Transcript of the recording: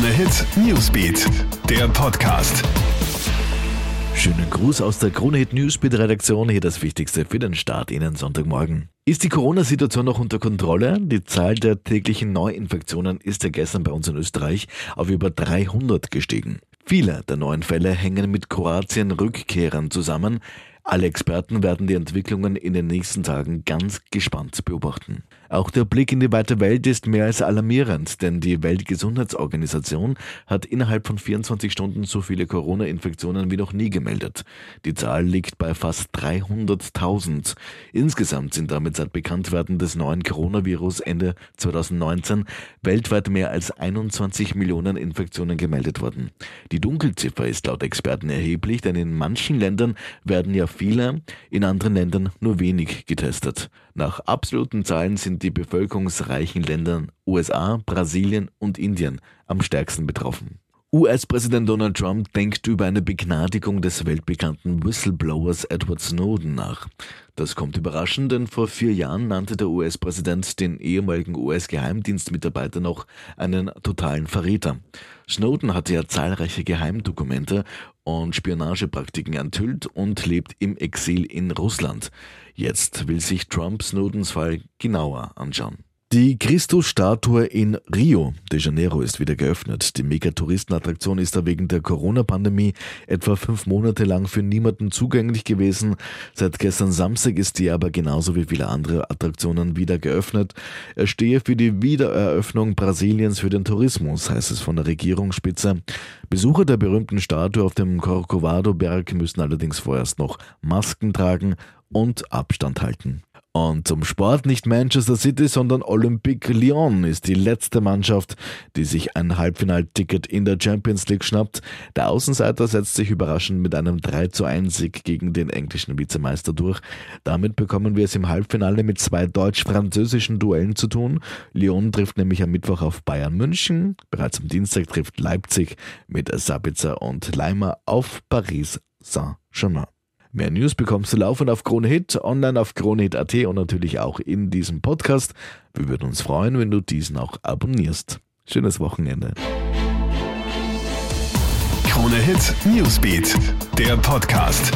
Krone Hit Newsbeat, der Podcast. Schönen Gruß aus der Krone Hit Newsbeat Redaktion. Hier das Wichtigste für den Start Ihnen Sonntagmorgen. Ist die Corona-Situation noch unter Kontrolle? Die Zahl der täglichen Neuinfektionen ist ja gestern bei uns in Österreich auf über 300 gestiegen. Viele der neuen Fälle hängen mit Kroatien-Rückkehrern zusammen. Alle Experten werden die Entwicklungen in den nächsten Tagen ganz gespannt beobachten. Auch der Blick in die weite Welt ist mehr als alarmierend, denn die Weltgesundheitsorganisation hat innerhalb von 24 Stunden so viele Corona-Infektionen wie noch nie gemeldet. Die Zahl liegt bei fast 300.000. Insgesamt sind damit seit Bekanntwerden des neuen Coronavirus Ende 2019 weltweit mehr als 21 Millionen Infektionen gemeldet worden. Die Dunkelziffer ist laut Experten erheblich, denn in manchen Ländern werden ja viele, in anderen Ländern nur wenig getestet. Nach absoluten Zahlen sind die bevölkerungsreichen Länder USA, Brasilien und Indien am stärksten betroffen. US-Präsident Donald Trump denkt über eine Begnadigung des weltbekannten Whistleblowers Edward Snowden nach. Das kommt überraschend, denn vor vier Jahren nannte der US-Präsident den ehemaligen US-Geheimdienstmitarbeiter noch einen totalen Verräter. Snowden hatte ja zahlreiche Geheimdokumente und Spionagepraktiken enthüllt und lebt im Exil in Russland. Jetzt will sich Trump Snowdens Fall genauer anschauen. Die Christus-Statue in Rio de Janeiro ist wieder geöffnet. Die Megatouristenattraktion ist da wegen der Corona-Pandemie etwa fünf Monate lang für niemanden zugänglich gewesen. Seit gestern Samstag ist die aber genauso wie viele andere Attraktionen wieder geöffnet. Er stehe für die Wiedereröffnung Brasiliens für den Tourismus, heißt es von der Regierungsspitze. Besucher der berühmten Statue auf dem Corcovado-Berg müssen allerdings vorerst noch Masken tragen und Abstand halten. Und zum Sport nicht Manchester City, sondern Olympique Lyon ist die letzte Mannschaft, die sich ein Halbfinalticket in der Champions League schnappt. Der Außenseiter setzt sich überraschend mit einem 3 zu 1 Sieg gegen den englischen Vizemeister durch. Damit bekommen wir es im Halbfinale mit zwei deutsch-französischen Duellen zu tun. Lyon trifft nämlich am Mittwoch auf Bayern München. Bereits am Dienstag trifft Leipzig mit Sabitzer und Leimer auf Paris Saint-Germain. Mehr News bekommst du laufend auf Krone Hit, online auf kronehit.at und natürlich auch in diesem Podcast. Wir würden uns freuen, wenn du diesen auch abonnierst. Schönes Wochenende. Krone Hit Newsbeat, der Podcast.